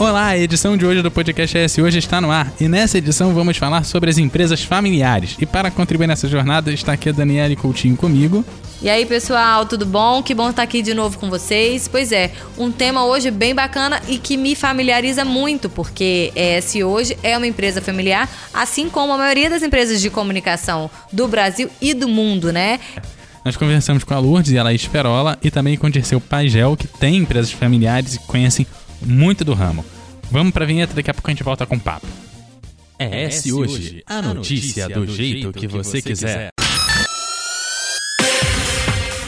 Olá, a edição de hoje do Podcast ES hoje está no ar e nessa edição vamos falar sobre as empresas familiares. E para contribuir nessa jornada está aqui a Daniela Coutinho comigo. E aí, pessoal, tudo bom? Que bom estar aqui de novo com vocês. Pois é, um tema hoje bem bacana e que me familiariza muito, porque ES hoje é uma empresa familiar, assim como a maioria das empresas de comunicação do Brasil e do mundo, né? Nós conversamos com a Lourdes e a Laís Perola e também com o Dirceu Pagel, que tem empresas familiares e conhecem muito do ramo. Vamos pra vinheta, daqui a pouco a gente volta com o papo. É esse hoje, a notícia do jeito que você quiser.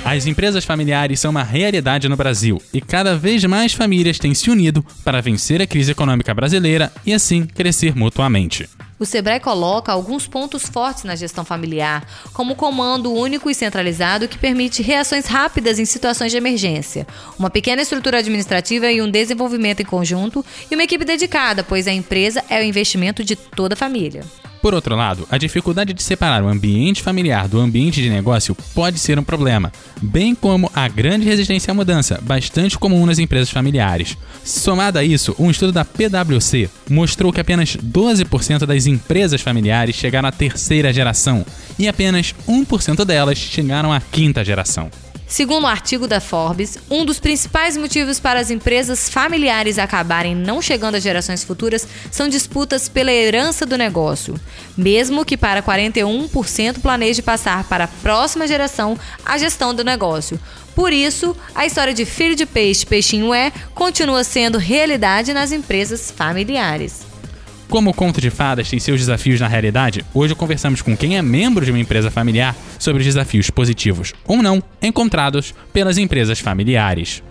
As empresas familiares são uma realidade no Brasil e cada vez mais famílias têm se unido para vencer a crise econômica brasileira e assim crescer mutuamente. O Sebrae coloca alguns pontos fortes na gestão familiar, como o comando único e centralizado que permite reações rápidas em situações de emergência, uma pequena estrutura administrativa e um desenvolvimento em conjunto, e uma equipe dedicada, pois a empresa é o investimento de toda a família. Por outro lado, a dificuldade de separar o ambiente familiar do ambiente de negócio pode ser um problema, bem como a grande resistência à mudança, bastante comum nas empresas familiares. Somado a isso, um estudo da PwC mostrou que apenas 12% das empresas familiares chegaram à terceira geração e apenas 1% delas chegaram à quinta geração. Segundo o um artigo da Forbes, um dos principais motivos para as empresas familiares acabarem não chegando às gerações futuras são disputas pela herança do negócio, mesmo que para 41% planeje passar para a próxima geração a gestão do negócio. Por isso, a história de filho de peixe, peixinho é, continua sendo realidade nas empresas familiares. Como o conto de fadas tem seus desafios na realidade, hoje conversamos com quem é membro de uma empresa familiar sobre os desafios positivos ou não encontrados pelas empresas familiares.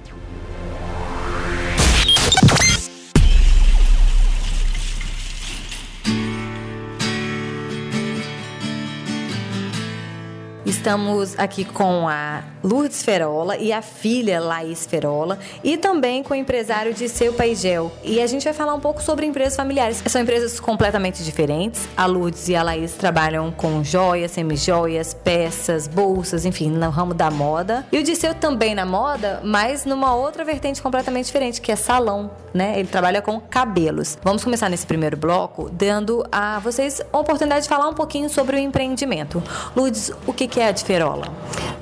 Estamos aqui com a Lourdes Ferola e a filha Laís Ferola e também com o empresário de Seu Paigel. E a gente vai falar um pouco sobre empresas familiares. São empresas completamente diferentes. A Lourdes e a Laís trabalham com joias, semijoias, peças, bolsas, enfim, no ramo da moda. E o Disseu também na moda, mas numa outra vertente completamente diferente, que é salão, né? Ele trabalha com cabelos. Vamos começar nesse primeiro bloco dando a vocês a oportunidade de falar um pouquinho sobre o empreendimento. Lourdes, o que é a Diferola?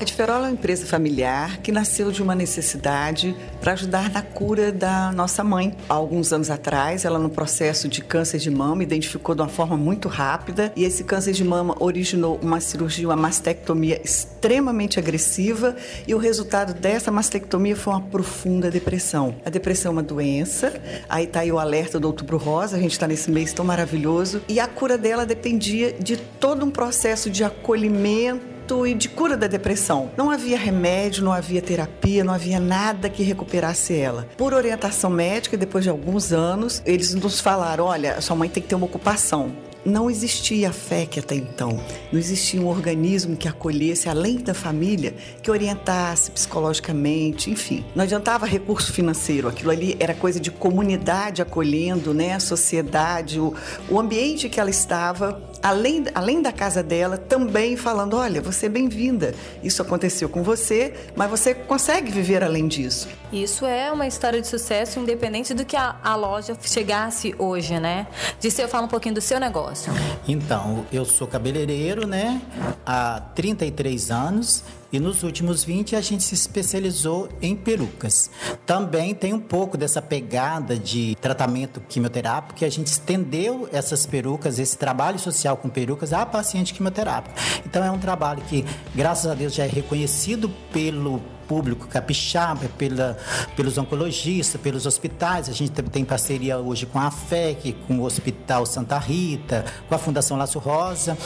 A Diferola é uma empresa familiar que nasceu de uma necessidade para ajudar na cura da nossa mãe. Há alguns anos atrás, ela no processo de câncer de mama identificou de uma forma muito rápida e esse câncer de mama originou uma cirurgia, uma mastectomia extremamente agressiva e o resultado dessa mastectomia foi uma profunda depressão. A depressão é uma doença, aí está aí o alerta do Outubro Rosa, a gente está nesse mês tão maravilhoso e a cura dela dependia de todo um processo de acolhimento e de cura da depressão. Não havia remédio, não havia terapia, não havia nada que recuperasse ela. Por orientação médica, depois de alguns anos, eles nos falaram: olha, sua mãe tem que ter uma ocupação não existia a FEC até então. Não existia um organismo que acolhesse, além da família, que orientasse psicologicamente, enfim. Não adiantava recurso financeiro, aquilo ali era coisa de comunidade acolhendo, né? A sociedade, o, o ambiente que ela estava, além, além da casa dela, também falando: olha, você é bem-vinda. Isso aconteceu com você, mas você consegue viver além disso. Isso é uma história de sucesso, independente do que a, a loja chegasse hoje, né? Disse, eu falo um pouquinho do seu negócio negócio? Então, eu sou cabeleireiro, né? Há 33 anos e nos últimos 20 a gente se especializou em perucas. Também tem um pouco dessa pegada de tratamento quimioterápico que a gente estendeu essas perucas, esse trabalho social com perucas a paciente quimioterápico. Então é um trabalho que, graças a Deus, já é reconhecido pelo público capixaba, pela, pelos oncologistas, pelos hospitais. A gente tem parceria hoje com a FEC, com o Hospital Santa Rita, com a Fundação Laço Rosa.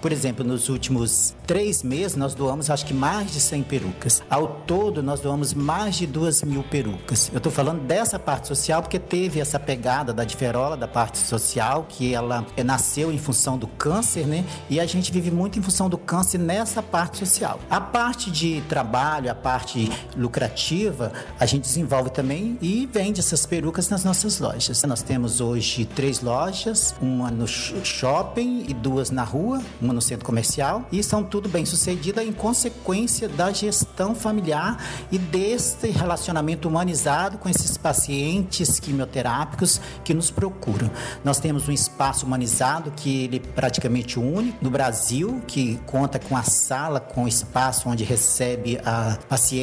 Por exemplo, nos últimos três meses, nós doamos acho que mais de 100 perucas. Ao todo, nós doamos mais de 2 mil perucas. Eu estou falando dessa parte social porque teve essa pegada da diferola, da parte social, que ela nasceu em função do câncer, né? E a gente vive muito em função do câncer nessa parte social. A parte de trabalho, a parte parte lucrativa, a gente desenvolve também e vende essas perucas nas nossas lojas. Nós temos hoje três lojas, uma no shopping e duas na rua, uma no centro comercial, e são tudo bem sucedida em consequência da gestão familiar e desse relacionamento humanizado com esses pacientes quimioterápicos que nos procuram. Nós temos um espaço humanizado que ele é praticamente único no Brasil, que conta com a sala, com espaço onde recebe a paciente,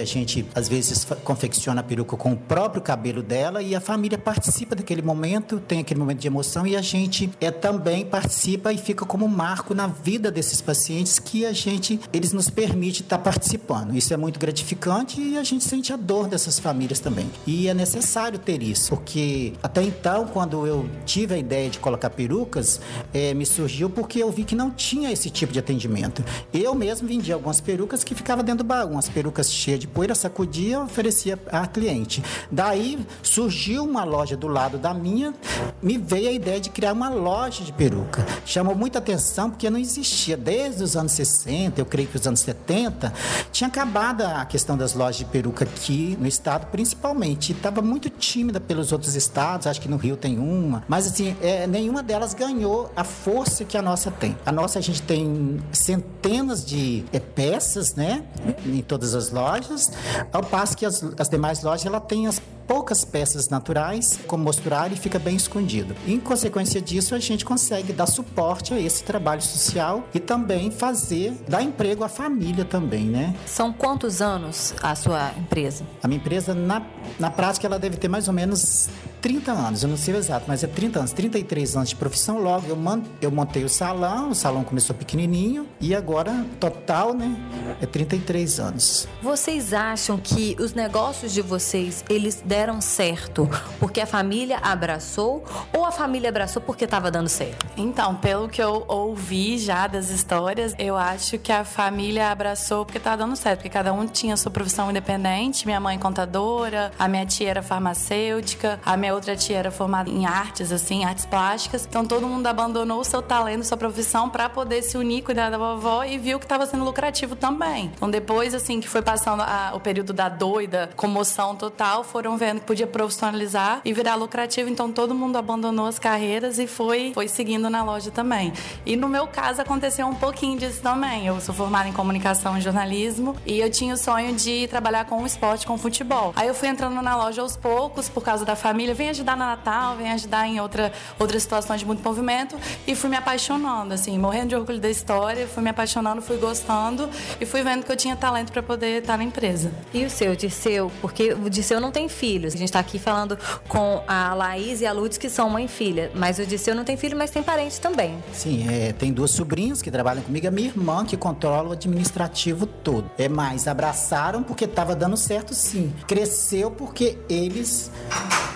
a gente às vezes confecciona a peruca com o próprio cabelo dela e a família participa daquele momento, tem aquele momento de emoção e a gente é também participa e fica como marco na vida desses pacientes que a gente eles nos permite estar participando. Isso é muito gratificante e a gente sente a dor dessas famílias também. E é necessário ter isso, porque até então quando eu tive a ideia de colocar perucas, é, me surgiu porque eu vi que não tinha esse tipo de atendimento. Eu mesmo vendia algumas perucas que ficava dentro do baú, umas perucas cheias de poeira, sacudia, oferecia a cliente. Daí surgiu uma loja do lado da minha, me veio a ideia de criar uma loja de peruca. Chamou muita atenção porque não existia desde os anos 60, eu creio que os anos 70, tinha acabado a questão das lojas de peruca aqui no estado, principalmente. Estava muito tímida pelos outros estados, acho que no Rio tem uma, mas assim, é, nenhuma delas ganhou a força que a nossa tem. A nossa a gente tem centenas de é, peças, né, em todas as lojas, ao passo que as, as demais lojas ela tem as poucas peças naturais como mostruário e fica bem escondido. Em consequência disso, a gente consegue dar suporte a esse trabalho social e também fazer dar emprego à família também, né? São quantos anos a sua empresa? A minha empresa na, na prática ela deve ter mais ou menos 30 anos, eu não sei o exato, mas é 30 anos, 33 anos de profissão. Logo eu, man, eu montei o salão, o salão começou pequenininho e agora, total, né, é 33 anos. Vocês acham que os negócios de vocês, eles deram certo porque a família abraçou ou a família abraçou porque estava dando certo? Então, pelo que eu ouvi já das histórias, eu acho que a família abraçou porque estava dando certo, porque cada um tinha sua profissão independente. Minha mãe contadora, a minha tia era farmacêutica, a minha minha outra tia era formada em artes, assim, artes plásticas. Então todo mundo abandonou o seu talento, sua profissão para poder se unir, cuidar da vovó e viu que estava sendo lucrativo também. Então depois, assim, que foi passando a, o período da doida, comoção total, foram vendo que podia profissionalizar e virar lucrativo. Então todo mundo abandonou as carreiras e foi, foi seguindo na loja também. E no meu caso aconteceu um pouquinho disso também. Eu sou formada em comunicação e jornalismo e eu tinha o sonho de trabalhar com o esporte, com o futebol. Aí eu fui entrando na loja aos poucos por causa da família vem ajudar no Natal, vem ajudar em outra, outras situações de muito movimento. E fui me apaixonando, assim, morrendo de orgulho da história, fui me apaixonando, fui gostando e fui vendo que eu tinha talento para poder estar na empresa. E o seu, Dirceu? Porque o Dirceu não tem filhos. A gente está aqui falando com a Laís e a Lutz, que são mãe e filha. Mas o Dirceu não tem filho, mas tem parentes também. Sim, é, tem duas sobrinhas que trabalham comigo. A minha irmã, que controla o administrativo todo. É mais, abraçaram porque estava dando certo, sim. Cresceu porque eles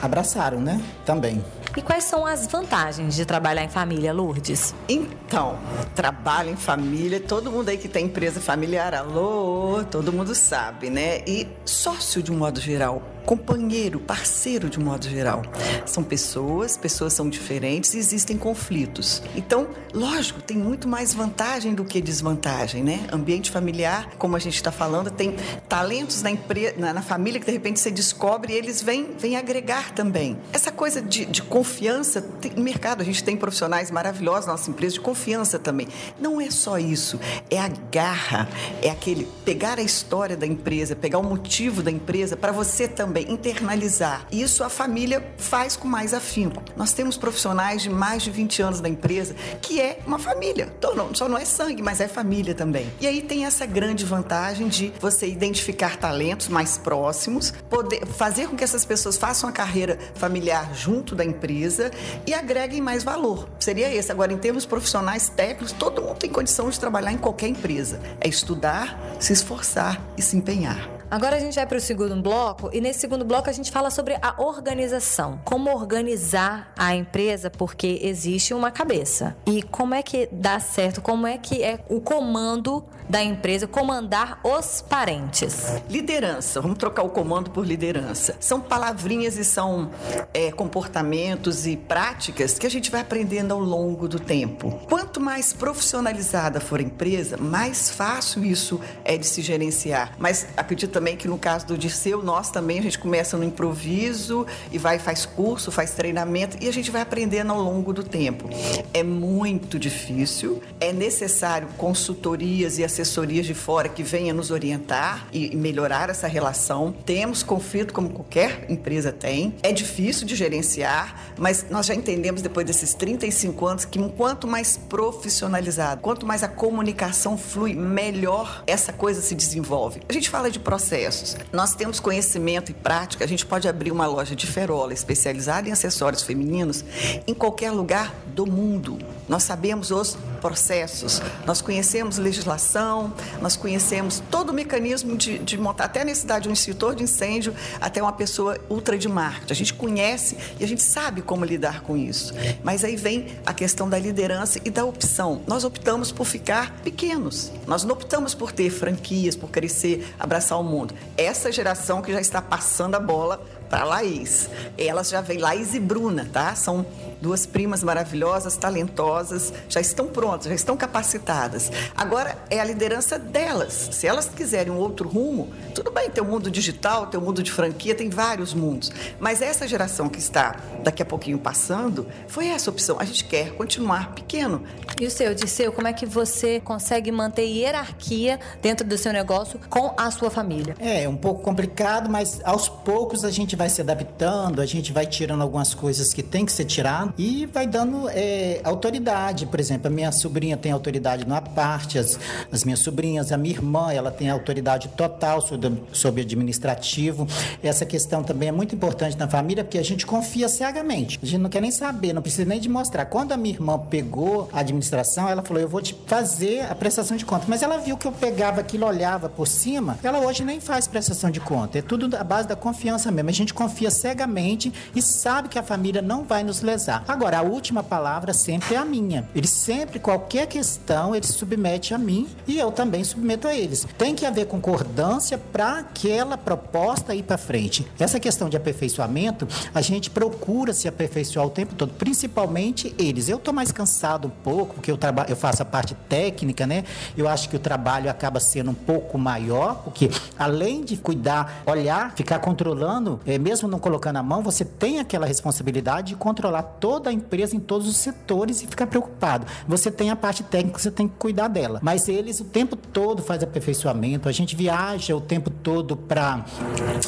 abraçaram, né? Também. E quais são as vantagens de trabalhar em família, Lourdes? Então, trabalho em família, todo mundo aí que tem empresa familiar, alô, todo mundo sabe, né? E sócio de um modo geral companheiro, parceiro de modo geral. São pessoas, pessoas são diferentes e existem conflitos. Então, lógico, tem muito mais vantagem do que desvantagem, né? Ambiente familiar, como a gente está falando, tem talentos na, empresa, na, na, família que de repente você descobre e eles vêm, vêm agregar também. Essa coisa de, de confiança, tem, mercado a gente tem profissionais maravilhosos na nossa empresa de confiança também. Não é só isso, é a garra, é aquele pegar a história da empresa, pegar o motivo da empresa para você também também internalizar. Isso a família faz com mais afinco. Nós temos profissionais de mais de 20 anos da empresa que é uma família. Então, não, só não é sangue, mas é família também. E aí tem essa grande vantagem de você identificar talentos mais próximos, poder fazer com que essas pessoas façam a carreira familiar junto da empresa e agreguem mais valor. Seria esse. Agora, em termos profissionais técnicos, todo mundo tem condição de trabalhar em qualquer empresa. É estudar, se esforçar e se empenhar. Agora a gente vai para o segundo bloco e nesse segundo bloco a gente fala sobre a organização. Como organizar a empresa, porque existe uma cabeça. E como é que dá certo, como é que é o comando da empresa comandar os parentes? Liderança, vamos trocar o comando por liderança. São palavrinhas e são é, comportamentos e práticas que a gente vai aprendendo ao longo do tempo. Quanto mais profissionalizada for a empresa, mais fácil isso é de se gerenciar. Mas acredito também que no caso do Dirceu, nós também a gente começa no improviso e vai faz curso, faz treinamento e a gente vai aprendendo ao longo do tempo. É muito difícil, é necessário consultorias e assessorias de fora que venham nos orientar e melhorar essa relação. Temos conflito como qualquer empresa tem. É difícil de gerenciar, mas nós já entendemos depois desses 35 anos que quanto mais profissionalizado, quanto mais a comunicação flui, melhor essa coisa se desenvolve. A gente fala de processos. Nós temos conhecimento e prática, a gente pode abrir uma loja de ferola especializada em acessórios femininos em qualquer lugar do mundo. Nós sabemos os processos, nós conhecemos legislação, nós conhecemos todo o mecanismo de, de montar, até necessidade de um extintor de incêndio, até uma pessoa ultra de marketing. A gente conhece e a gente sabe como lidar com isso. Mas aí vem a questão da liderança e da opção. Nós optamos por ficar pequenos. Nós não optamos por ter franquias, por crescer, abraçar o mundo. Essa geração que já está passando a bola para Laís. Elas já vêm, Laís e Bruna, tá? São duas primas maravilhosas, talentosas, já estão prontas, já estão capacitadas. Agora é a liderança delas. Se elas quiserem um outro rumo, tudo bem, tem o mundo digital, tem o mundo de franquia, tem vários mundos. Mas essa geração que está daqui a pouquinho passando, foi essa opção. A gente quer continuar pequeno. E o seu, Disseu, como é que você consegue manter hierarquia dentro do seu negócio com a sua família? É, um pouco complicado, mas aos poucos a gente vai se adaptando, a gente vai tirando algumas coisas que tem que ser tirado e vai dando é, autoridade. Por exemplo, a minha sobrinha tem autoridade numa parte, as, as minhas sobrinhas, a minha irmã, ela tem autoridade total sobre, sobre administrativo. Essa questão também é muito importante na família, porque a gente confia cegamente. A gente não quer nem saber, não precisa nem de mostrar. Quando a minha irmã pegou a administração, ela falou: Eu vou te fazer a prestação de conta. Mas ela viu que eu pegava aquilo, olhava por cima. Ela hoje nem faz prestação de conta. É tudo à base da confiança mesmo. A gente confia cegamente e sabe que a família não vai nos lesar. Agora, a última palavra sempre é a minha. Ele sempre, qualquer questão, ele submete a mim e eu também submeto a eles. Tem que haver concordância para aquela proposta ir para frente. Essa questão de aperfeiçoamento, a gente procura se aperfeiçoar o tempo todo, principalmente eles. Eu tô mais cansado um pouco, porque eu, eu faço a parte técnica, né? Eu acho que o trabalho acaba sendo um pouco maior, porque além de cuidar, olhar, ficar controlando, é, mesmo não colocando a mão, você tem aquela responsabilidade de controlar toda a empresa em todos os setores e ficar preocupado. Você tem a parte técnica, você tem que cuidar dela. Mas eles o tempo todo fazem aperfeiçoamento. A gente viaja o tempo todo para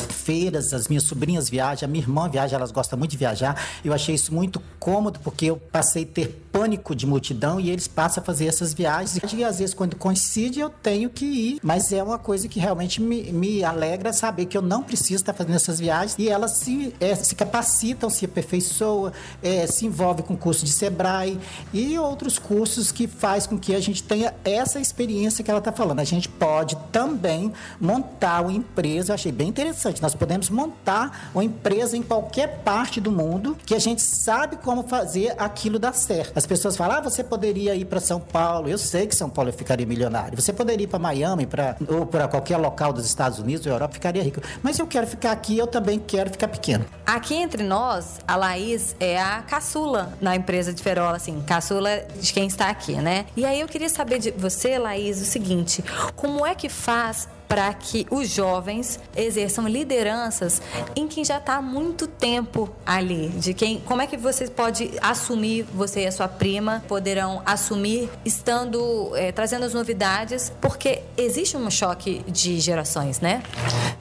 feiras, as minhas sobrinhas viajam, a minha irmã viaja, elas gostam muito de viajar. Eu achei isso muito cômodo porque eu passei a ter pânico de multidão e eles passam a fazer essas viagens. E às vezes, quando coincide, eu tenho que ir. Mas é uma coisa que realmente me, me alegra saber que eu não preciso estar fazendo essas viagens e elas se, é, se capacitam, se aperfeiçoam, é, se envolve com curso de Sebrae e outros cursos que faz com que a gente tenha essa experiência que ela está falando. A gente pode também montar uma empresa, eu achei bem interessante, nós podemos montar uma empresa em qualquer parte do mundo que a gente sabe como fazer aquilo dar certo. As pessoas falam, ah, você poderia ir para São Paulo, eu sei que São Paulo ficaria milionário, você poderia ir para Miami pra, ou para qualquer local dos Estados Unidos ou Europa, ficaria rico. Mas eu quero ficar aqui, eu também quero ficar pequeno. Aqui entre nós, a Laís é a caçula na empresa de Ferola, assim, caçula de quem está aqui, né? E aí eu queria saber de você, Laís, o seguinte: como é que faz para que os jovens exerçam lideranças em quem já está há muito tempo ali. De quem, como é que você pode assumir, você e a sua prima poderão assumir estando é, trazendo as novidades, porque existe um choque de gerações, né?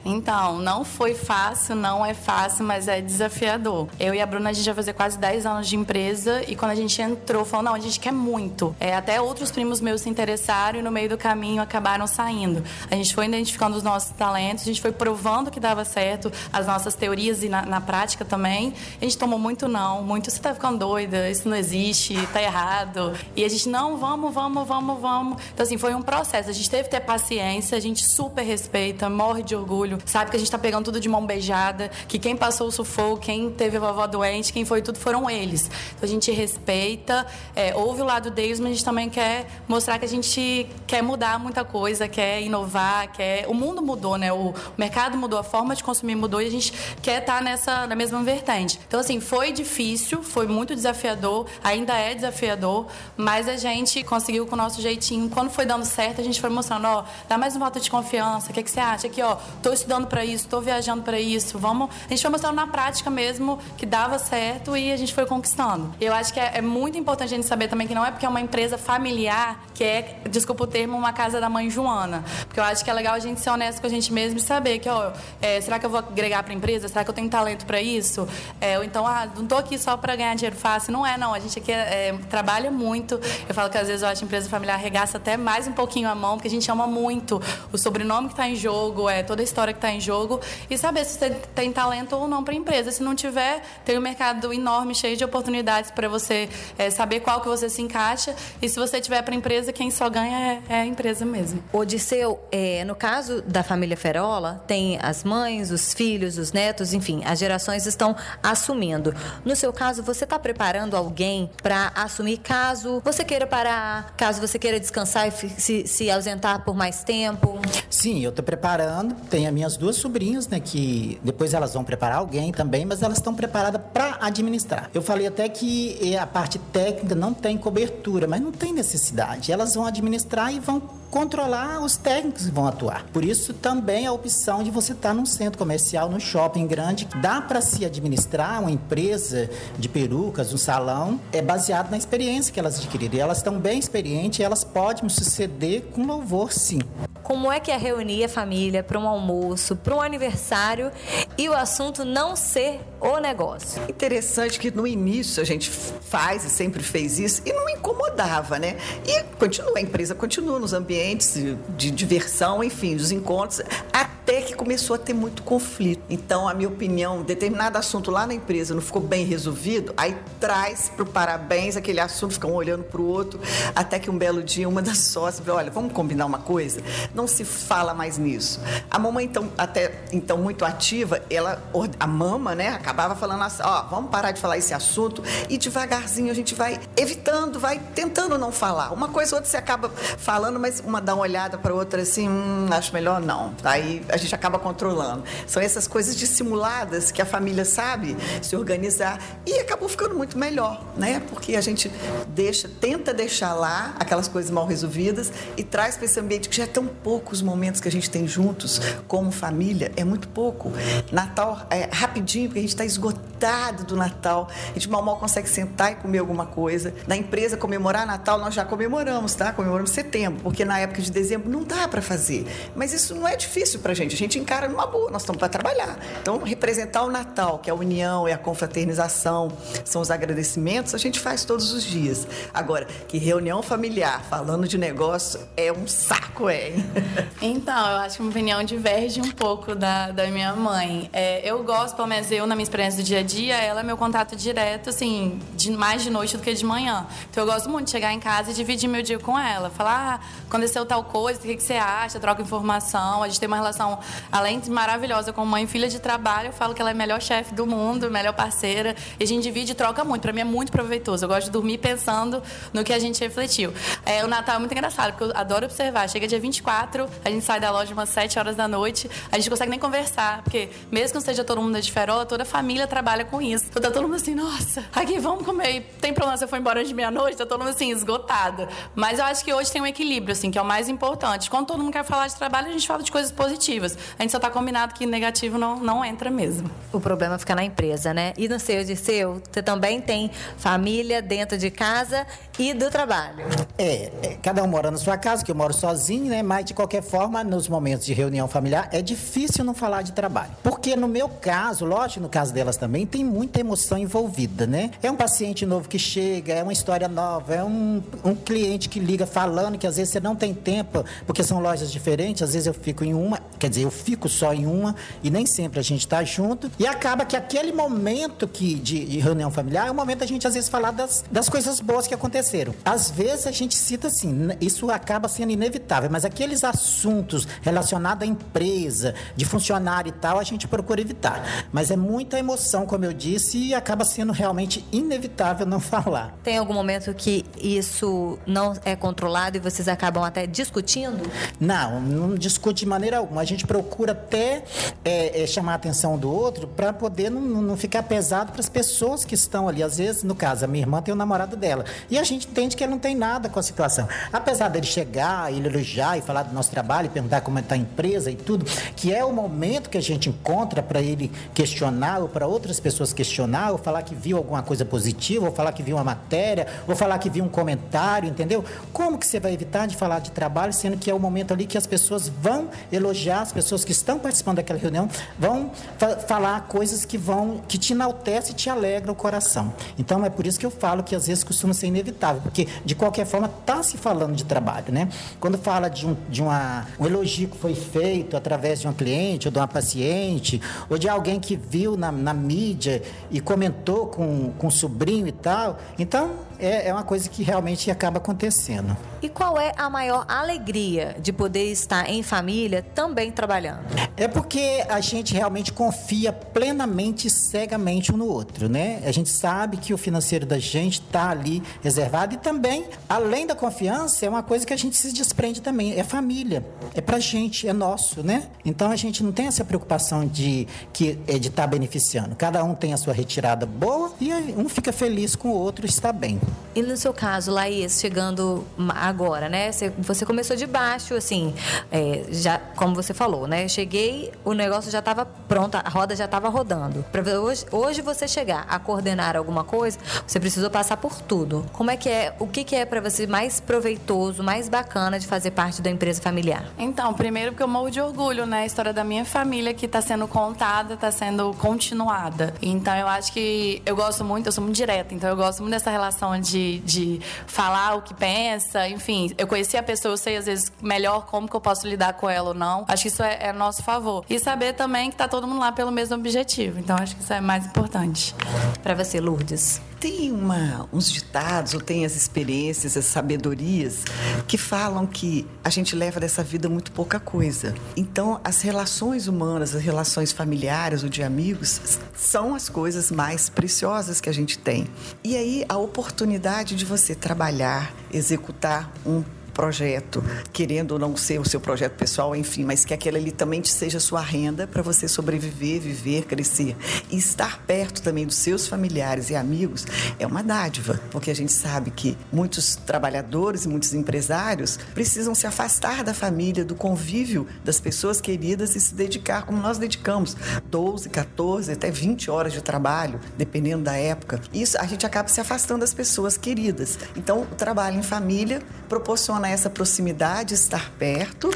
Então, não foi fácil, não é fácil, mas é desafiador. Eu e a Bruna, a gente vai fazer quase 10 anos de empresa e quando a gente entrou, falou, não, a gente quer muito. É, até outros primos meus se interessaram e no meio do caminho acabaram saindo. A gente foi identificando os nossos talentos, a gente foi provando que dava certo, as nossas teorias e na, na prática também. A gente tomou muito não, muito você tá ficando doida, isso não existe, tá errado. E a gente, não, vamos, vamos, vamos, vamos. Então, assim, foi um processo. A gente teve que ter paciência, a gente super respeita, morre de orgulho, sabe que a gente tá pegando tudo de mão beijada, que quem passou o sufoco, quem teve a vovó doente, quem foi tudo foram eles. Então a gente respeita, é, ouve o lado deles, mas a gente também quer mostrar que a gente quer mudar muita coisa, quer inovar, quer. O mundo mudou, né? O mercado mudou, a forma de consumir mudou e a gente quer estar tá nessa na mesma vertente. Então, assim, foi difícil, foi muito desafiador, ainda é desafiador, mas a gente conseguiu com o nosso jeitinho. Quando foi dando certo, a gente foi mostrando, ó, dá mais um voto de confiança. O que, que você acha? Aqui, ó, tô estudando para isso, tô viajando para isso. Vamos. A gente foi mostrando na prática mesmo que dava certo e a gente foi conquistando. Eu acho que é, é muito importante a gente saber também que não é porque é uma empresa familiar que é, desculpa o termo, uma casa da mãe Joana. Porque eu acho que é legal a gente ser honesto com a gente mesmo e saber que, ó, é, será que eu vou agregar para a empresa? Será que eu tenho talento para isso? É, ou então, ah, não tô aqui só para ganhar dinheiro fácil. Não é, não. A gente aqui é, é, trabalha muito. Eu falo que às vezes eu acho a empresa familiar arregaça até mais um pouquinho a mão, porque a gente ama muito o sobrenome que está em jogo, é toda a história que está em jogo e saber se você tem talento ou não para a empresa. Se não tiver, tem um mercado enorme, cheio de oportunidades para você é, saber qual que você se encaixa. E se você tiver para a empresa, quem só ganha é, é a empresa mesmo. Odisseu, é, no caso da família Ferola, tem as mães, os filhos, os netos, enfim, as gerações estão assumindo. No seu caso, você está preparando alguém para assumir caso você queira parar, caso você queira descansar e se, se ausentar por mais tempo? Sim, eu estou preparando. Tem as minhas duas sobrinhas, né, que depois elas vão preparar alguém também, mas elas estão preparadas para administrar. Eu falei até que a parte técnica não tem cobertura, mas não tem necessidade. Elas vão administrar e vão controlar os técnicos que vão atuar. Por isso também a opção de você estar num centro comercial, num shopping grande, dá para se administrar uma empresa de perucas, um salão, é baseado na experiência que elas adquiriram. E elas estão bem experientes, elas podem suceder com louvor, sim como é que é reunir a família para um almoço, para um aniversário e o assunto não ser o negócio. Interessante que no início a gente faz e sempre fez isso e não incomodava, né? E continua, a empresa continua nos ambientes de diversão, enfim, dos encontros, até que começou a ter muito conflito. Então, a minha opinião, determinado assunto lá na empresa não ficou bem resolvido, aí traz para o parabéns aquele assunto, fica um olhando para o outro, até que um belo dia uma das sócias falou, olha, vamos combinar uma coisa? não se fala mais nisso. A mamãe, então, até então muito ativa, ela, a mama, né, acabava falando assim, ó, vamos parar de falar esse assunto e devagarzinho a gente vai evitando, vai tentando não falar. Uma coisa ou outra você acaba falando, mas uma dá uma olhada para outra assim, hum, acho melhor não. Aí a gente acaba controlando. São essas coisas dissimuladas que a família sabe se organizar e acabou ficando muito melhor, né? Porque a gente deixa, tenta deixar lá aquelas coisas mal resolvidas e traz para esse ambiente que já é tão poucos momentos que a gente tem juntos como família, é muito pouco. Natal é rapidinho, porque a gente está esgotado do Natal. A gente mal mal consegue sentar e comer alguma coisa. Na empresa, comemorar Natal, nós já comemoramos, tá? Comemoramos setembro, porque na época de dezembro não dá para fazer. Mas isso não é difícil para a gente. A gente encara numa boa, nós estamos para trabalhar. Então, representar o Natal, que é a união, é a confraternização, são os agradecimentos, a gente faz todos os dias. Agora, que reunião familiar, falando de negócio, é um saco, é. Então, eu acho que minha opinião diverge um pouco da, da minha mãe. É, eu gosto, pelo menos eu, na minha experiência do dia a dia, ela é meu contato direto, assim, de, mais de noite do que de manhã. Então, eu gosto muito de chegar em casa e dividir meu dia com ela. Falar, ah, aconteceu tal coisa, o que, que você acha? Troca informação. A gente tem uma relação, além de maravilhosa, com mãe e filha de trabalho. Eu falo que ela é a melhor chefe do mundo, melhor parceira. E a gente divide e troca muito. Pra mim é muito proveitoso. Eu gosto de dormir pensando no que a gente refletiu. É, o Natal é muito engraçado, porque eu adoro observar. Chega dia 24, quatro, a gente sai da loja umas sete horas da noite, a gente consegue nem conversar, porque mesmo que não seja todo mundo de ferola, toda a família trabalha com isso. Então tá todo mundo assim, nossa, aqui vamos comer. Tem problema se eu for embora de meia-noite? Tá todo mundo assim, esgotado. Mas eu acho que hoje tem um equilíbrio, assim, que é o mais importante. Quando todo mundo quer falar de trabalho, a gente fala de coisas positivas. Positivas. A gente só tá combinado que negativo não, não entra mesmo. O problema fica na empresa, né? E no seu de seu, você também tem família dentro de casa e do trabalho. É, é, cada um mora na sua casa, que eu moro sozinho, né? Mas de qualquer forma, nos momentos de reunião familiar, é difícil não falar de trabalho. Porque no meu caso, lógico, no caso delas também, tem muita emoção envolvida, né? É um paciente novo que chega, é uma história nova, é um, um cliente que liga falando que às vezes você não tem tempo, porque são lojas diferentes, às vezes eu fico em uma, quer dizer, eu fico só em uma e nem sempre a gente está junto. E acaba que aquele momento que, de, de, reunião familiar é o momento da gente às vezes falar das, das coisas boas que aconteceram. Às vezes a gente cita assim, isso acaba sendo inevitável, mas aqueles assuntos relacionados à empresa, de funcionário e tal, a gente procura evitar. Mas é muita emoção, como eu disse, e acaba sendo realmente inevitável não falar. Tem algum momento que isso não é controlado e vocês acabam até discutindo? Não, não discute de maneira alguma. A gente procura até é, é, chamar a atenção do outro para poder não, não ficar pesado para as pessoas que estão ali. Às vezes, no caso, a minha irmã tem o namorado dela. E a gente entende que ele não tem nada com a situação. Apesar dele chegar, ele elogiar e falar do nosso trabalho, perguntar como está a empresa e tudo, que é o momento que a gente encontra para ele questionar ou para outras pessoas questionar, ou falar que viu alguma coisa positiva, ou falar que viu uma matéria, ou falar que viu um comentário, entendeu? Como que você vai evitar de falar de trabalho, sendo que é o momento ali que as pessoas vão elogiar, as pessoas que estão participando daquela reunião vão fa falar coisas que vão que te enaltece e te alegra o coração. Então é por isso que eu falo que às vezes costuma ser inevitável, porque de qualquer forma está se falando de trabalho, né? Quando fala de um, de uma, um elogio que foi feito através de um cliente ou de uma paciente ou de alguém que viu na, na mídia e comentou com, com o sobrinho e tal, então é, é uma coisa que realmente acaba acontecendo. E qual é a maior alegria de poder estar em família também trabalhando? É porque a gente realmente confia plenamente e cegamente um no outro, né? A gente sabe que o financeiro da gente está ali reservado e também, além da confiança, é uma coisa que a gente se desprende também. É família, é pra gente, é nosso, né? Então a gente não tem essa preocupação de que é de estar tá beneficiando. Cada um tem a sua retirada boa e um fica feliz com o outro está bem. E no seu caso, Laís, chegando agora, né? Você começou de baixo, assim, é, já, como você falou, né? Cheguei, o negócio já estava pronto, a roda já estava rodando. Para hoje, hoje você chegar a coordenar alguma coisa, você precisou passar por tudo. Como é que é? O que, que é para você mais proveitoso, mais bacana de fazer parte da empresa familiar? Então, primeiro porque eu morro de orgulho, né? A história da minha família que está sendo contada, está sendo continuada. Então, eu acho que eu gosto muito, eu sou muito direta, então eu gosto muito dessa relação de, de falar o que pensa, enfim. Eu conheci a pessoa, eu sei às vezes melhor como que eu posso lidar com ela ou não. Acho que isso é, é nosso favor. E saber também que tá todo mundo lá pelo mesmo objetivo. Então acho que isso é mais importante. Para você, Lourdes. Tem uma, uns ditados, ou tem as experiências, as sabedorias, que falam que a gente leva dessa vida muito pouca coisa. Então, as relações humanas, as relações familiares ou de amigos, são as coisas mais preciosas que a gente tem. E aí, a oportunidade de você trabalhar, executar um projeto, querendo ou não ser o seu projeto pessoal, enfim, mas que aquele ali também seja sua renda para você sobreviver, viver, crescer. E estar perto também dos seus familiares e amigos é uma dádiva, porque a gente sabe que muitos trabalhadores e muitos empresários precisam se afastar da família, do convívio das pessoas queridas e se dedicar como nós dedicamos 12, 14, até 20 horas de trabalho, dependendo da época. Isso a gente acaba se afastando das pessoas queridas. Então, o trabalho em família proporciona essa proximidade, estar perto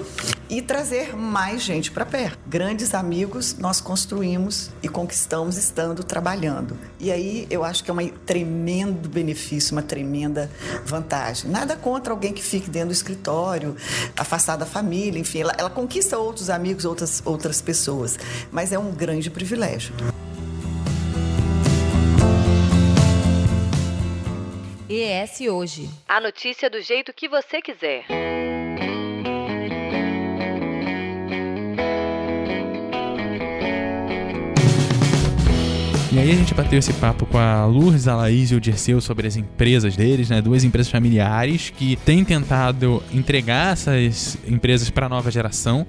e trazer mais gente para perto. Grandes amigos nós construímos e conquistamos estando trabalhando. E aí eu acho que é um tremendo benefício, uma tremenda vantagem. Nada contra alguém que fique dentro do escritório, afastado da família, enfim, ela, ela conquista outros amigos, outras, outras pessoas, mas é um grande privilégio. ES Hoje. A notícia do jeito que você quiser. E aí a gente bateu esse papo com a Lourdes, a Laís e o Dirceu sobre as empresas deles, né? Duas empresas familiares que têm tentado entregar essas empresas para a nova geração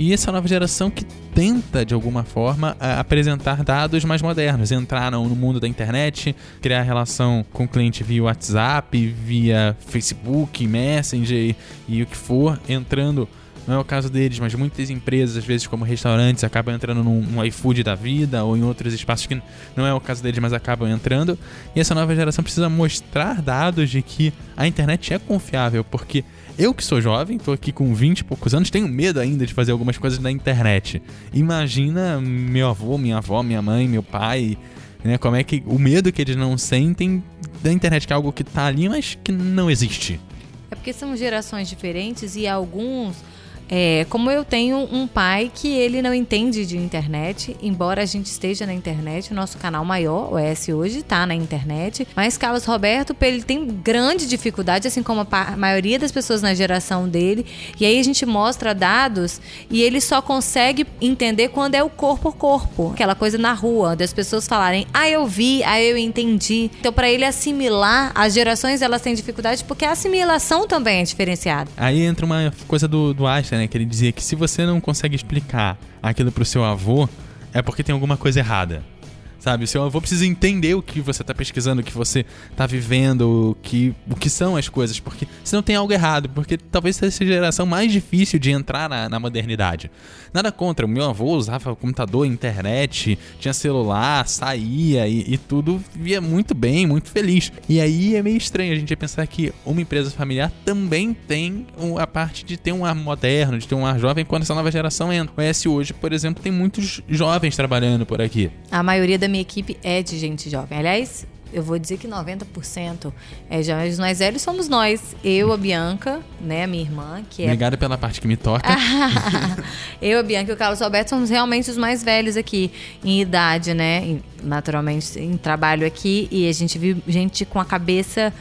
e essa nova geração que tenta, de alguma forma, apresentar dados mais modernos, entrar no mundo da internet, criar relação com o cliente via WhatsApp, via Facebook, Messenger e, e o que for, entrando não é o caso deles, mas muitas empresas, às vezes como restaurantes, acabam entrando num, num iFood da vida ou em outros espaços que não é o caso deles, mas acabam entrando. E essa nova geração precisa mostrar dados de que a internet é confiável, porque eu que sou jovem, tô aqui com 20 e poucos anos, tenho medo ainda de fazer algumas coisas na internet. Imagina meu avô, minha avó, minha mãe, meu pai, né? Como é que o medo que eles não sentem da internet, que é algo que tá ali, mas que não existe. É porque são gerações diferentes e alguns é, como eu tenho um pai que ele não entende de internet, embora a gente esteja na internet, o nosso canal maior, o S hoje, está na internet. Mas Carlos Roberto, ele tem grande dificuldade, assim como a maioria das pessoas na geração dele. E aí a gente mostra dados e ele só consegue entender quando é o corpo a corpo. Aquela coisa na rua, das pessoas falarem, ah, eu vi, ah, eu entendi. Então, para ele assimilar, as gerações elas têm dificuldade porque a assimilação também é diferenciada. Aí entra uma coisa do, do Einstein, né? Que ele dizia que se você não consegue explicar aquilo pro seu avô, é porque tem alguma coisa errada. Sabe, o seu avô precisa entender o que você está pesquisando, o que você está vivendo, o que, o que são as coisas, porque senão tem algo errado, porque talvez seja a geração mais difícil de entrar na, na modernidade. Nada contra, o meu avô usava computador, internet, tinha celular, saía e, e tudo via muito bem, muito feliz. E aí é meio estranho a gente pensar que uma empresa familiar também tem a parte de ter um ar moderno, de ter um ar jovem quando essa nova geração entra. O S hoje, por exemplo, tem muitos jovens trabalhando por aqui. A maioria da minha equipe é de gente jovem. Aliás, eu vou dizer que 90% é jovens. Mais velhos somos nós. Eu, a Bianca, né, a minha irmã, que é. Obrigada pela parte que me toca. eu, a Bianca e o Carlos Alberto somos realmente os mais velhos aqui em idade, né? Naturalmente, em trabalho aqui. E a gente viu gente com a cabeça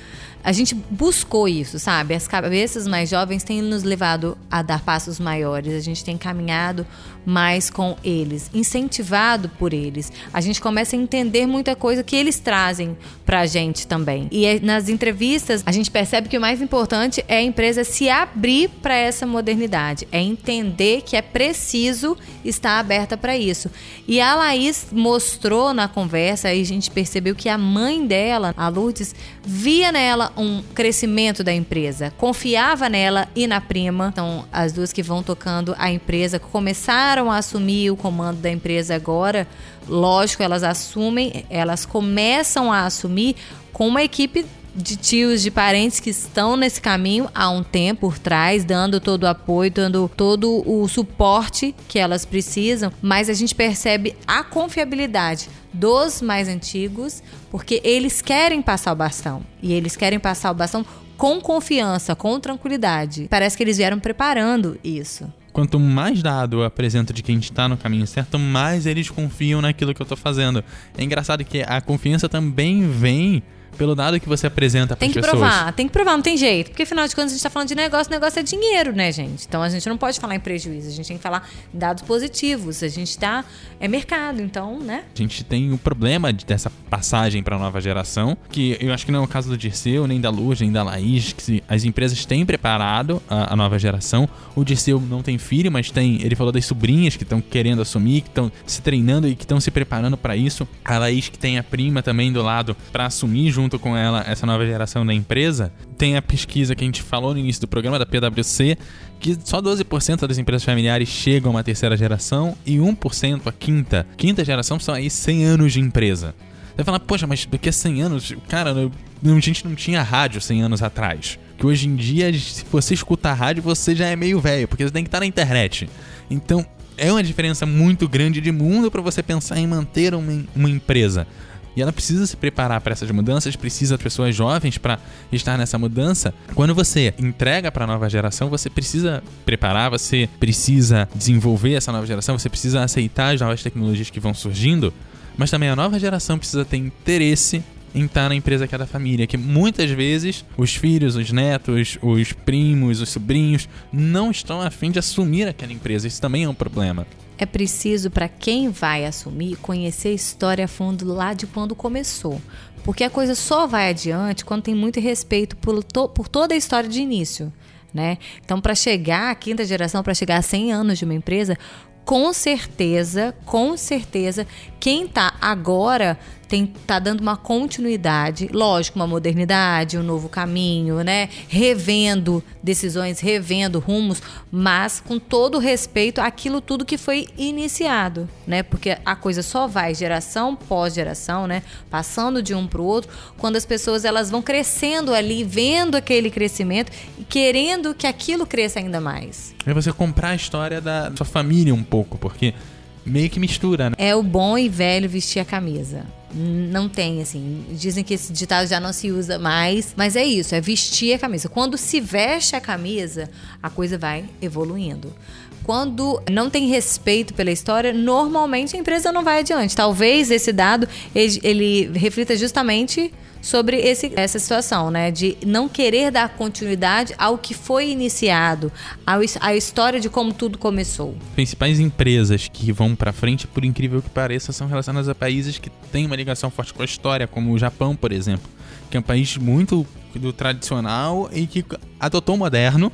a gente buscou isso, sabe? As cabeças mais jovens têm nos levado a dar passos maiores, a gente tem caminhado mais com eles, incentivado por eles. A gente começa a entender muita coisa que eles trazem pra gente também. E é, nas entrevistas, a gente percebe que o mais importante é a empresa se abrir para essa modernidade, é entender que é preciso estar aberta para isso. E a Laís mostrou na conversa, e a gente percebeu que a mãe dela, a Lourdes, via nela um crescimento da empresa, confiava nela e na prima. Então, as duas que vão tocando a empresa começaram a assumir o comando da empresa agora. Lógico, elas assumem, elas começam a assumir com uma equipe de tios, de parentes que estão nesse caminho há um tempo por trás, dando todo o apoio, dando todo o suporte que elas precisam, mas a gente percebe a confiabilidade dos mais antigos, porque eles querem passar o bastão e eles querem passar o bastão com confiança, com tranquilidade. Parece que eles vieram preparando isso quanto mais dado eu apresento de que a gente tá no caminho certo, mais eles confiam naquilo que eu tô fazendo. É engraçado que a confiança também vem pelo dado que você apresenta para as pessoas. Tem que provar, tem que provar, não tem jeito. Porque afinal de contas a gente está falando de negócio, negócio é dinheiro, né, gente? Então a gente não pode falar em prejuízo, a gente tem que falar dados positivos. A gente está é mercado, então, né? A gente tem o um problema dessa passagem para a nova geração, que eu acho que não é o caso do Dirceu, nem da Luz, nem da Laís, que as empresas têm preparado a, a nova geração. O Dirceu não tem filho, mas tem, ele falou das sobrinhas que estão querendo assumir, que estão se treinando e que estão se preparando para isso. A Laís que tem a prima também do lado para assumir junto com ela essa nova geração da empresa, tem a pesquisa que a gente falou no início do programa da PwC, que só 12% das empresas familiares chegam a uma terceira geração e 1% a quinta. Quinta geração são aí 100 anos de empresa. Você fala, poxa, mas daqui a 100 anos, cara, a gente não tinha rádio 100 anos atrás. Que hoje em dia, se você escuta rádio, você já é meio velho, porque você tem que estar na internet. Então, é uma diferença muito grande de mundo para você pensar em manter uma, uma empresa. E ela precisa se preparar para essas mudanças, precisa de pessoas jovens para estar nessa mudança. Quando você entrega para a nova geração, você precisa preparar, você precisa desenvolver essa nova geração, você precisa aceitar as novas tecnologias que vão surgindo, mas também a nova geração precisa ter interesse em estar na empresa que é da família, que muitas vezes os filhos, os netos, os primos, os sobrinhos não estão afim de assumir aquela empresa. Isso também é um problema é preciso para quem vai assumir conhecer a história a fundo lá de quando começou. Porque a coisa só vai adiante quando tem muito respeito por, to por toda a história de início. Né? Então, para chegar à quinta geração, para chegar a 100 anos de uma empresa, com certeza, com certeza, quem está agora tem tá dando uma continuidade, lógico, uma modernidade, um novo caminho, né? Revendo decisões, revendo rumos, mas com todo respeito àquilo tudo que foi iniciado, né? Porque a coisa só vai geração pós geração, né? Passando de um para o outro, quando as pessoas elas vão crescendo ali, vendo aquele crescimento e querendo que aquilo cresça ainda mais. É você comprar a história da sua família um pouco, porque meio que mistura, né? É o bom e velho vestir a camisa. Não tem, assim. Dizem que esse ditado já não se usa mais. Mas é isso, é vestir a camisa. Quando se veste a camisa, a coisa vai evoluindo. Quando não tem respeito pela história, normalmente a empresa não vai adiante. Talvez esse dado ele, ele reflita justamente sobre esse, essa situação, né? De não querer dar continuidade ao que foi iniciado, ao, à história de como tudo começou. Principais empresas que vão para frente, por incrível que pareça, são relacionadas a países que têm uma ligação forte com a história, como o Japão, por exemplo, que é um país muito do tradicional e que adotou o moderno.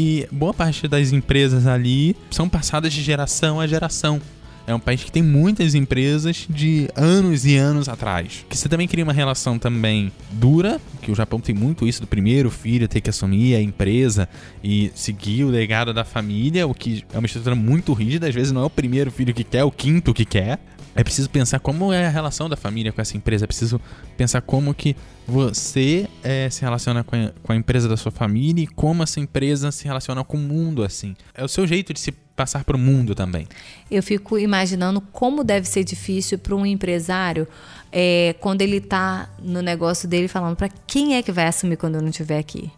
E boa parte das empresas ali são passadas de geração a geração. É um país que tem muitas empresas de anos e anos atrás. Que você também cria uma relação também dura, que o Japão tem muito isso do primeiro filho ter que assumir a empresa e seguir o legado da família, o que é uma estrutura muito rígida, às vezes não é o primeiro filho que quer, é o quinto que quer. É preciso pensar como é a relação da família com essa empresa. É preciso pensar como que você é, se relaciona com a, com a, empresa da sua família e como essa empresa se relaciona com o mundo, assim. É o seu jeito de se passar para o mundo também. Eu fico imaginando como deve ser difícil para um empresário é, quando ele está no negócio dele falando para quem é que vai assumir quando eu não estiver aqui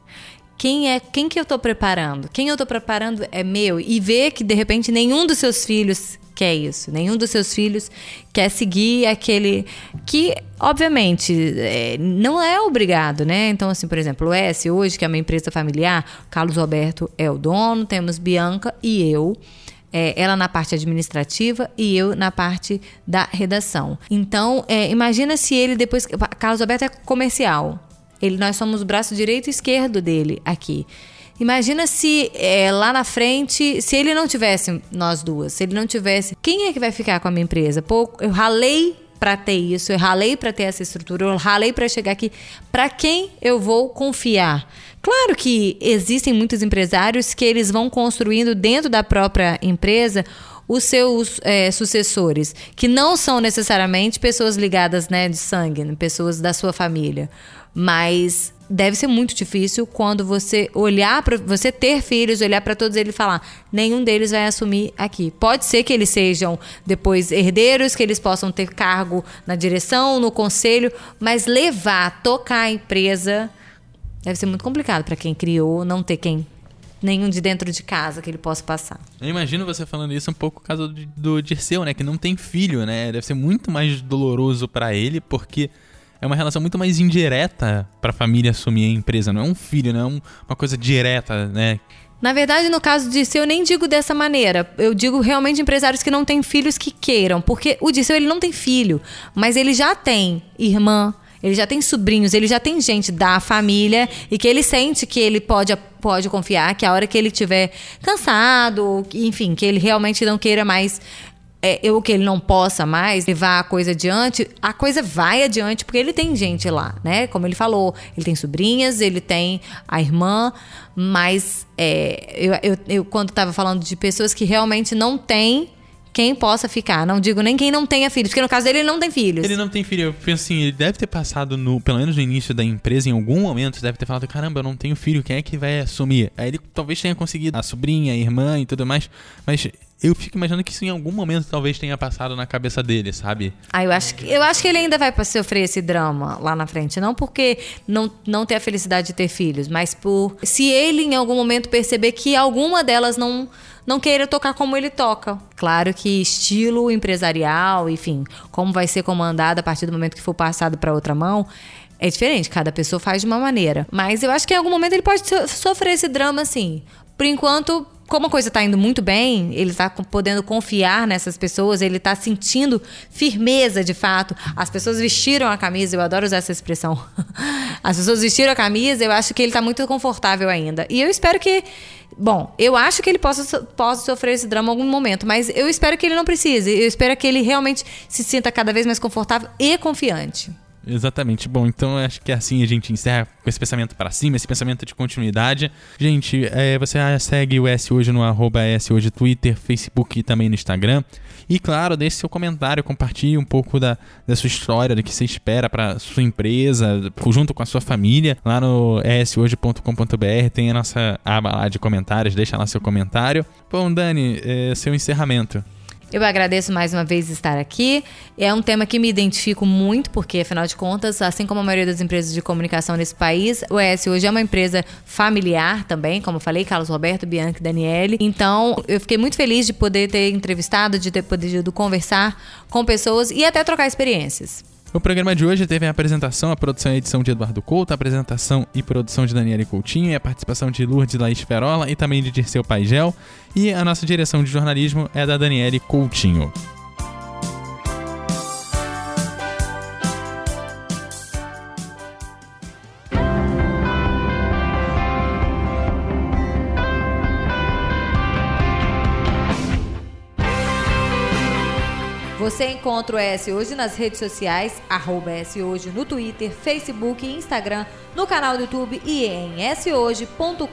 quem é quem que eu estou preparando quem eu estou preparando é meu e ver que de repente nenhum dos seus filhos quer isso. Nenhum dos seus filhos quer seguir aquele que, obviamente, é, não é obrigado, né? Então, assim, por exemplo, o S hoje, que é uma empresa familiar, Carlos Roberto é o dono, temos Bianca e eu. É, ela na parte administrativa e eu na parte da redação. Então, é, imagina se ele depois. Carlos Alberto é comercial. Ele, nós somos o braço direito e esquerdo dele aqui. Imagina se é, lá na frente, se ele não tivesse nós duas, se ele não tivesse, quem é que vai ficar com a minha empresa? Pô, eu ralei para ter isso, eu ralei para ter essa estrutura, eu ralei para chegar aqui. Para quem eu vou confiar? Claro que existem muitos empresários que eles vão construindo dentro da própria empresa os seus é, sucessores, que não são necessariamente pessoas ligadas né, de sangue, pessoas da sua família. Mas deve ser muito difícil quando você olhar para você ter filhos, olhar para todos eles e falar, nenhum deles vai assumir aqui. Pode ser que eles sejam depois herdeiros, que eles possam ter cargo na direção, no conselho, mas levar, tocar a empresa deve ser muito complicado para quem criou, não ter quem nenhum de dentro de casa que ele possa passar. Eu imagino você falando isso um pouco causa do, do Dirceu, né, que não tem filho, né? Deve ser muito mais doloroso para ele porque é uma relação muito mais indireta para a família assumir a empresa. Não é um filho, não é um, uma coisa direta, né? Na verdade, no caso de Disseu, eu nem digo dessa maneira. Eu digo realmente empresários que não têm filhos que queiram. Porque o Disseu, ele não tem filho, mas ele já tem irmã, ele já tem sobrinhos, ele já tem gente da família e que ele sente que ele pode, pode confiar, que a hora que ele estiver cansado, enfim, que ele realmente não queira mais é, eu que ele não possa mais levar a coisa adiante, a coisa vai adiante porque ele tem gente lá, né? Como ele falou, ele tem sobrinhas, ele tem a irmã, mas é, eu, eu, eu, quando estava falando de pessoas que realmente não têm quem possa ficar. Não digo nem quem não tenha filhos, porque no caso dele ele não tem filhos. Ele não tem filho. Eu penso assim, ele deve ter passado no, pelo menos no início da empresa, em algum momento, deve ter falado, caramba, eu não tenho filho, quem é que vai assumir? Aí ele talvez tenha conseguido a sobrinha, a irmã e tudo mais, mas eu fico imaginando que isso em algum momento talvez tenha passado na cabeça dele, sabe? Ah, eu acho que, eu acho que ele ainda vai sofrer esse drama lá na frente. Não porque não, não ter a felicidade de ter filhos, mas por se ele em algum momento perceber que alguma delas não não queira tocar como ele toca. Claro que estilo empresarial, enfim, como vai ser comandado a partir do momento que for passado para outra mão, é diferente, cada pessoa faz de uma maneira. Mas eu acho que em algum momento ele pode sofrer esse drama, assim. Por enquanto, como a coisa está indo muito bem, ele está podendo confiar nessas pessoas, ele está sentindo firmeza de fato. As pessoas vestiram a camisa, eu adoro usar essa expressão. As pessoas vestiram a camisa, eu acho que ele está muito confortável ainda. E eu espero que Bom, eu acho que ele possa, possa sofrer esse drama em algum momento, mas eu espero que ele não precise. Eu espero que ele realmente se sinta cada vez mais confortável e confiante. Exatamente. Bom, então acho que assim a gente encerra com esse pensamento para cima, esse pensamento de continuidade. Gente, é, você segue o S Hoje no arroba S Hoje Twitter, Facebook e também no Instagram. E claro, deixe seu comentário, compartilhe um pouco da, da sua história, do que você espera para sua empresa, junto com a sua família. Lá no eshoje.com.br tem a nossa aba lá de comentários, deixa lá seu comentário. Bom, Dani, é, seu encerramento. Eu agradeço mais uma vez estar aqui. É um tema que me identifico muito, porque, afinal de contas, assim como a maioria das empresas de comunicação nesse país, o ES hoje é uma empresa familiar também, como eu falei, Carlos Roberto, Bianca e Daniele. Então, eu fiquei muito feliz de poder ter entrevistado, de ter podido conversar com pessoas e até trocar experiências. O programa de hoje teve a apresentação, a produção e edição de Eduardo Couto, a apresentação e produção de Daniela Coutinho e a participação de Lourdes Laís Ferola e também de Dirceu Paigel. E a nossa direção de jornalismo é da Daniele Coutinho. Encontra o S Hoje nas redes sociais, arroba S Hoje no Twitter, Facebook e Instagram, no canal do YouTube e em shoje.com.br.